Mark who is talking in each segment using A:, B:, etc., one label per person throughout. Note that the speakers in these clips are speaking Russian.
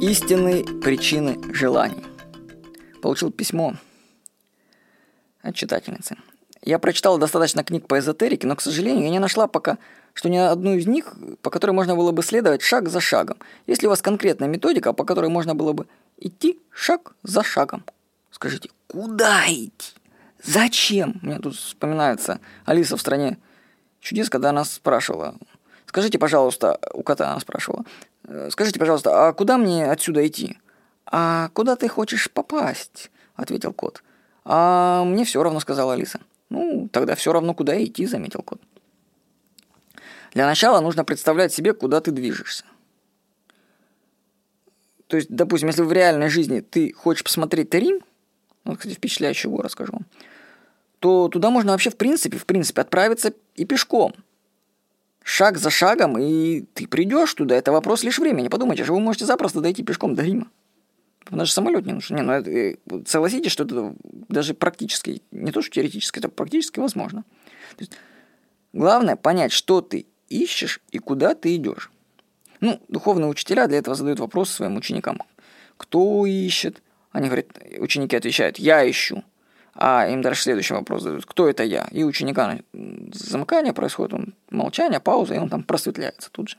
A: Истинные причины желаний. Получил письмо от читательницы. Я прочитал достаточно книг по эзотерике, но, к сожалению, я не нашла пока, что ни одну из них, по которой можно было бы следовать шаг за шагом. Есть ли у вас конкретная методика, по которой можно было бы идти шаг за шагом? Скажите, куда идти? Зачем? Мне тут вспоминается Алиса в стране чудес, когда она спрашивала, скажите, пожалуйста, у кота она спрашивала, «Э, скажите, пожалуйста, а куда мне отсюда идти? А куда ты хочешь попасть? Ответил кот. А мне все равно, сказала Алиса. Ну, тогда все равно, куда идти, заметил кот. Для начала нужно представлять себе, куда ты движешься. То есть, допустим, если в реальной жизни ты хочешь посмотреть Рим, вот, кстати, впечатляющий город, скажу вам, то туда можно вообще в принципе, в принципе отправиться и пешком. Шаг за шагом, и ты придешь туда. Это вопрос лишь времени. Подумайте, что вы можете запросто дойти пешком до Рима. Даже самолет не нужен. Не, ну, это, э, согласитесь, что это даже практически, не то что теоретически, это практически возможно. То есть, главное понять, что ты ищешь и куда ты идешь. Ну, духовные учителя для этого задают вопросы своим ученикам. Кто ищет? Они говорят, ученики отвечают, я ищу. А им дальше следующий вопрос задают, кто это я? И ученика замыкание происходит, он молчание, пауза, и он там просветляется тут же.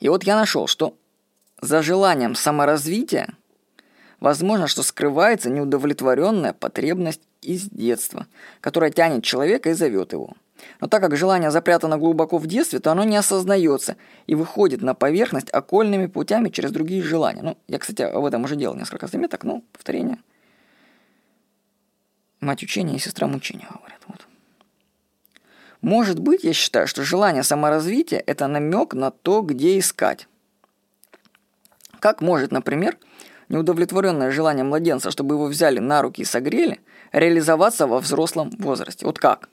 A: И вот я нашел, что за желанием саморазвития возможно, что скрывается неудовлетворенная потребность из детства, которая тянет человека и зовет его. Но так как желание запрятано глубоко в детстве, то оно не осознается и выходит на поверхность окольными путями через другие желания. Ну, я, кстати, об этом уже делал несколько заметок, но повторение. Мать учения и сестра мучения, говорят. Вот. Может быть, я считаю, что желание саморазвития – это намек на то, где искать. Как может, например, неудовлетворенное желание младенца, чтобы его взяли на руки и согрели, реализоваться во взрослом возрасте? Вот как?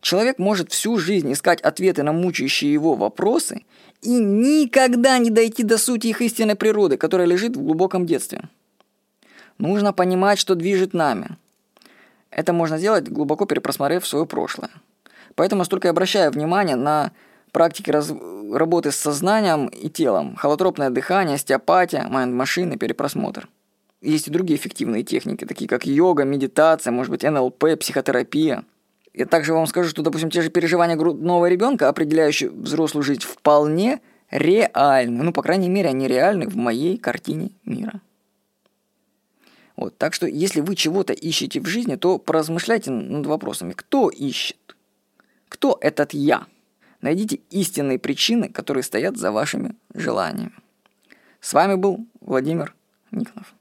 A: Человек может всю жизнь искать ответы на мучающие его вопросы и никогда не дойти до сути их истинной природы, которая лежит в глубоком детстве. Нужно понимать, что движет нами. Это можно сделать, глубоко перепросмотрев свое прошлое. Поэтому столько обращаю внимание на практики раз... работы с сознанием и телом, холотропное дыхание, остеопатия, майнд-машины, перепросмотр. Есть и другие эффективные техники, такие как йога, медитация, может быть, НЛП, психотерапия – я также вам скажу, что, допустим, те же переживания грудного ребенка, определяющие взрослую жизнь, вполне реальны. Ну, по крайней мере, они реальны в моей картине мира. Вот, так что, если вы чего-то ищете в жизни, то поразмышляйте над вопросами. Кто ищет? Кто этот «я»? Найдите истинные причины, которые стоят за вашими желаниями. С вами был Владимир Никонов.